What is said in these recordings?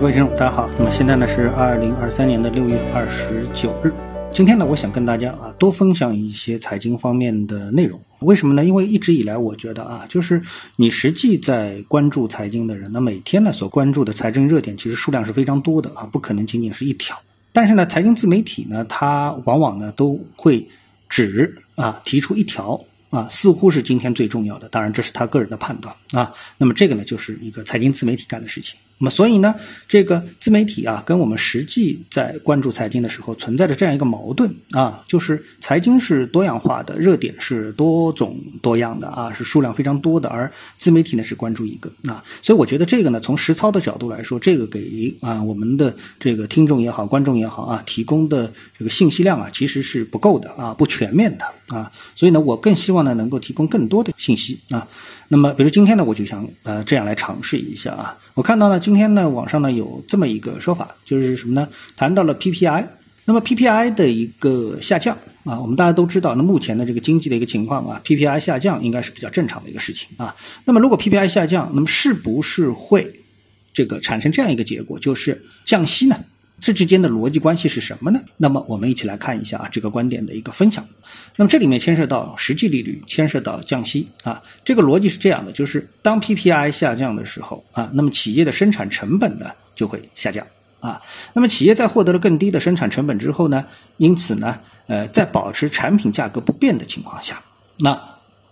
各位听众，大家好。那么现在呢是二零二三年的六月二十九日。今天呢，我想跟大家啊多分享一些财经方面的内容。为什么呢？因为一直以来，我觉得啊，就是你实际在关注财经的人，那每天呢所关注的财政热点其实数量是非常多的啊，不可能仅仅是一条。但是呢，财经自媒体呢，它往往呢都会只啊提出一条。啊，似乎是今天最重要的，当然这是他个人的判断啊。那么这个呢，就是一个财经自媒体干的事情。那么所以呢，这个自媒体啊，跟我们实际在关注财经的时候存在着这样一个矛盾啊，就是财经是多样化的，热点是多种多样的啊，是数量非常多的，而自媒体呢是关注一个啊。所以我觉得这个呢，从实操的角度来说，这个给啊我们的这个听众也好，观众也好啊，提供的这个信息量啊，其实是不够的啊，不全面的啊。所以呢，我更希望。呢，能够提供更多的信息啊。那么，比如今天呢，我就想呃这样来尝试一下啊。我看到呢，今天呢，网上呢有这么一个说法，就是什么呢？谈到了 PPI，那么 PPI 的一个下降啊，我们大家都知道，那目前的这个经济的一个情况啊，PPI 下降应该是比较正常的一个事情啊。那么，如果 PPI 下降，那么是不是会这个产生这样一个结果，就是降息呢？这之间的逻辑关系是什么呢？那么我们一起来看一下啊这个观点的一个分享。那么这里面牵涉到实际利率，牵涉到降息啊。这个逻辑是这样的，就是当 PPI 下降的时候啊，那么企业的生产成本呢就会下降啊。那么企业在获得了更低的生产成本之后呢，因此呢，呃，在保持产品价格不变的情况下，那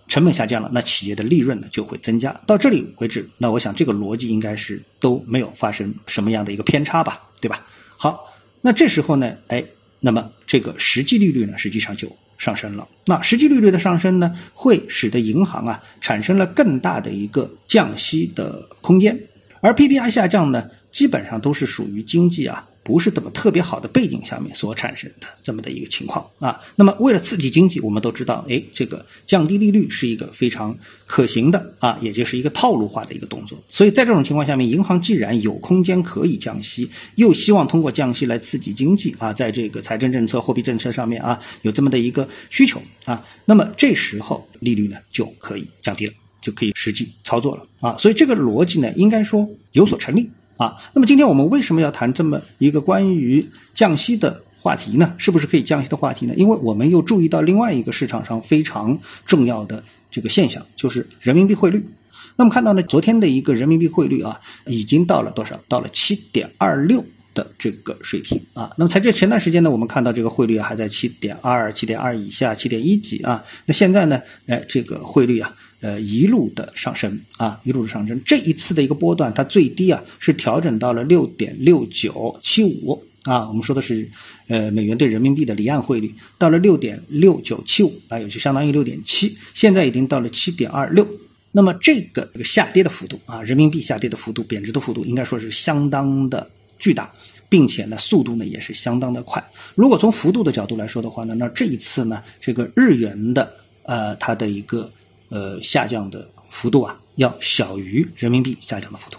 成本下降了，那企业的利润呢就会增加。到这里为止，那我想这个逻辑应该是都没有发生什么样的一个偏差吧，对吧？好，那这时候呢，哎，那么这个实际利率呢，实际上就上升了。那实际利率的上升呢，会使得银行啊产生了更大的一个降息的空间，而 PPI 下降呢，基本上都是属于经济啊。不是怎么特别好的背景下面所产生的这么的一个情况啊。那么为了刺激经济，我们都知道，哎，这个降低利率是一个非常可行的啊，也就是一个套路化的一个动作。所以在这种情况下面，银行既然有空间可以降息，又希望通过降息来刺激经济啊，在这个财政政策、货币政策上面啊有这么的一个需求啊，那么这时候利率呢就可以降低了，就可以实际操作了啊。所以这个逻辑呢，应该说有所成立。啊，那么今天我们为什么要谈这么一个关于降息的话题呢？是不是可以降息的话题呢？因为我们又注意到另外一个市场上非常重要的这个现象，就是人民币汇率。那么看到呢，昨天的一个人民币汇率啊，已经到了多少？到了七点二六的这个水平啊。那么在这前段时间呢，我们看到这个汇率还在七点二、七点二以下、七点一几啊。那现在呢，哎，这个汇率啊。呃，一路的上升啊，一路的上升。这一次的一个波段，它最低啊是调整到了六点六九七五啊。我们说的是，呃，美元对人民币的离岸汇率到了六点六九七五啊，也就相当于六点七。现在已经到了七点二六。那么这个这个下跌的幅度啊，人民币下跌的幅度，贬值的幅度，应该说是相当的巨大，并且呢，速度呢也是相当的快。如果从幅度的角度来说的话呢，那这一次呢，这个日元的呃它的一个。呃，下降的幅度啊，要小于人民币下降的幅度，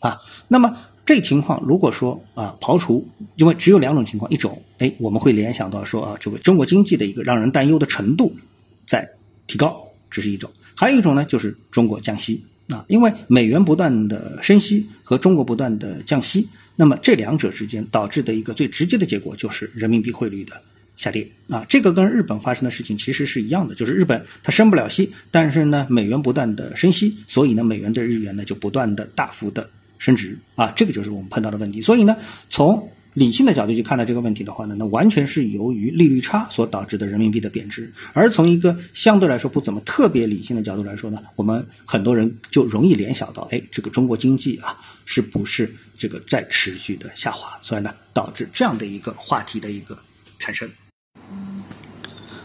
啊，那么这情况如果说啊，刨除，因为只有两种情况，一种，哎，我们会联想到说啊，这个中国经济的一个让人担忧的程度在提高，这是一种；还有一种呢，就是中国降息啊，因为美元不断的升息和中国不断的降息，那么这两者之间导致的一个最直接的结果就是人民币汇率的。下跌啊，这个跟日本发生的事情其实是一样的，就是日本它升不了息，但是呢美元不断的升息，所以呢美元对日元呢就不断的大幅的升值啊，这个就是我们碰到的问题。所以呢从理性的角度去看待这个问题的话呢，那完全是由于利率差所导致的人民币的贬值。而从一个相对来说不怎么特别理性的角度来说呢，我们很多人就容易联想到，哎，这个中国经济啊是不是这个在持续的下滑？所以呢导致这样的一个话题的一个产生。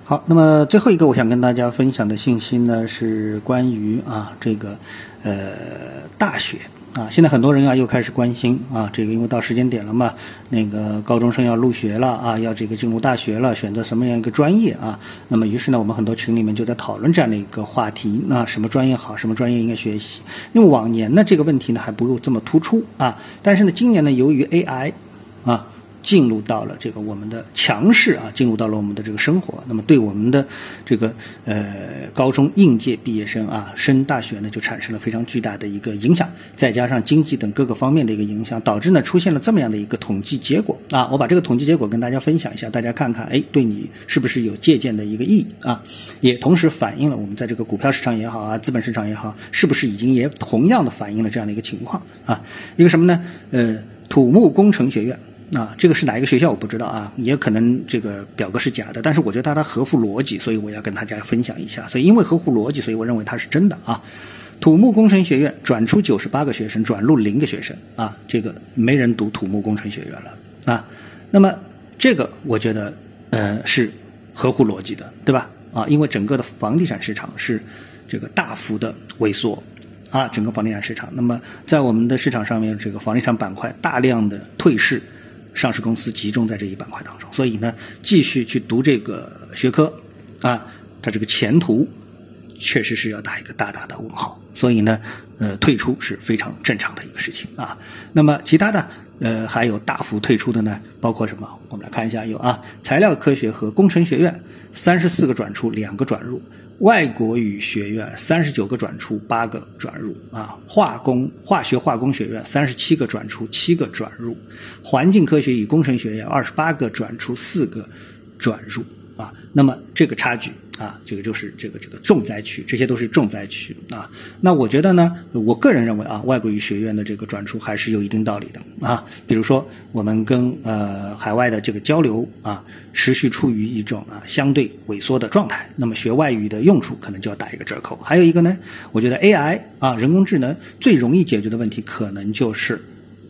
好，那么最后一个我想跟大家分享的信息呢，是关于啊这个呃大学啊，现在很多人啊又开始关心啊这个，因为到时间点了嘛，那个高中生要入学了啊，要这个进入大学了，选择什么样一个专业啊？那么于是呢，我们很多群里面就在讨论这样的一个话题，那什么专业好，什么专业应该学习？因为往年呢这个问题呢还不够这么突出啊，但是呢今年呢由于 AI 啊。进入到了这个我们的强势啊，进入到了我们的这个生活，那么对我们的这个呃高中应届毕业生啊升大学呢就产生了非常巨大的一个影响，再加上经济等各个方面的一个影响，导致呢出现了这么样的一个统计结果啊，我把这个统计结果跟大家分享一下，大家看看，哎，对你是不是有借鉴的一个意义啊？也同时反映了我们在这个股票市场也好啊，资本市场也好，是不是已经也同样的反映了这样的一个情况啊？一个什么呢？呃，土木工程学院。啊，这个是哪一个学校我不知道啊，也可能这个表格是假的，但是我觉得它合乎逻辑，所以我要跟大家分享一下。所以因为合乎逻辑，所以我认为它是真的啊。土木工程学院转出九十八个学生，转入零个学生啊，这个没人读土木工程学院了啊。那么这个我觉得呃是合乎逻辑的，对吧？啊，因为整个的房地产市场是这个大幅的萎缩啊，整个房地产市场。那么在我们的市场上面，这个房地产板块大量的退市。上市公司集中在这一板块当中，所以呢，继续去读这个学科，啊，它这个前途确实是要打一个大大的问号。所以呢，呃，退出是非常正常的一个事情啊。那么其他的，呃，还有大幅退出的呢，包括什么？我们来看一下，有啊，材料科学和工程学院三十四个转出，两个转入。外国语学院三十九个转出，八个转入啊；化工化学化工学院三十七个转出，七个转入；环境科学与工程学院二十八个转出，四个转入。啊，那么这个差距啊，这个就是这个这个重灾区，这些都是重灾区啊。那我觉得呢，我个人认为啊，外国语学院的这个转出还是有一定道理的啊。比如说，我们跟呃海外的这个交流啊，持续处于一种啊相对萎缩的状态，那么学外语的用处可能就要打一个折扣。还有一个呢，我觉得 AI 啊，人工智能最容易解决的问题，可能就是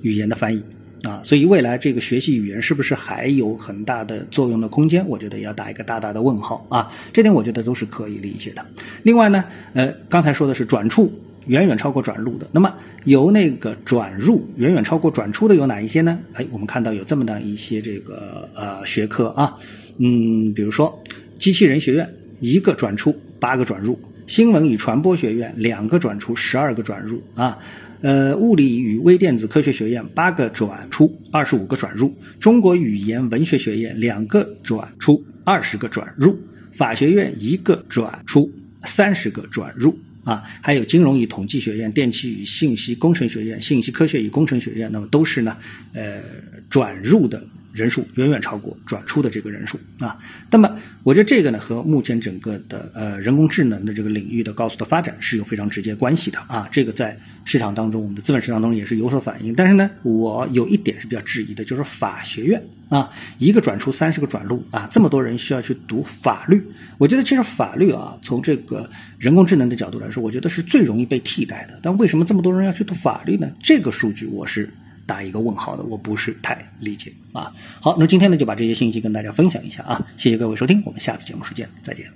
语言的翻译。啊，所以未来这个学习语言是不是还有很大的作用的空间？我觉得要打一个大大的问号啊！这点我觉得都是可以理解的。另外呢，呃，刚才说的是转出远远超过转入的，那么由那个转入远远超过转出的有哪一些呢？哎，我们看到有这么的一些这个呃学科啊，嗯，比如说机器人学院一个转出八个转入，新闻与传播学院两个转出十二个转入啊。呃，物理与微电子科学学院八个转出，二十五个转入；中国语言文学学院两个转出，二十个转入；法学院一个转出，三十个转入。啊，还有金融与统计学院、电气与信息工程学院、信息科学与工程学院，那么都是呢，呃，转入的。人数远远超过转出的这个人数啊，那么我觉得这个呢和目前整个的呃人工智能的这个领域的高速的发展是有非常直接关系的啊，这个在市场当中，我们的资本市场当中也是有所反映。但是呢，我有一点是比较质疑的，就是法学院啊，一个转出三十个转入啊，这么多人需要去读法律，我觉得其实法律啊，从这个人工智能的角度来说，我觉得是最容易被替代的。但为什么这么多人要去读法律呢？这个数据我是。打一个问号的，我不是太理解啊。好，那今天呢就把这些信息跟大家分享一下啊，谢谢各位收听，我们下次节目时间再见。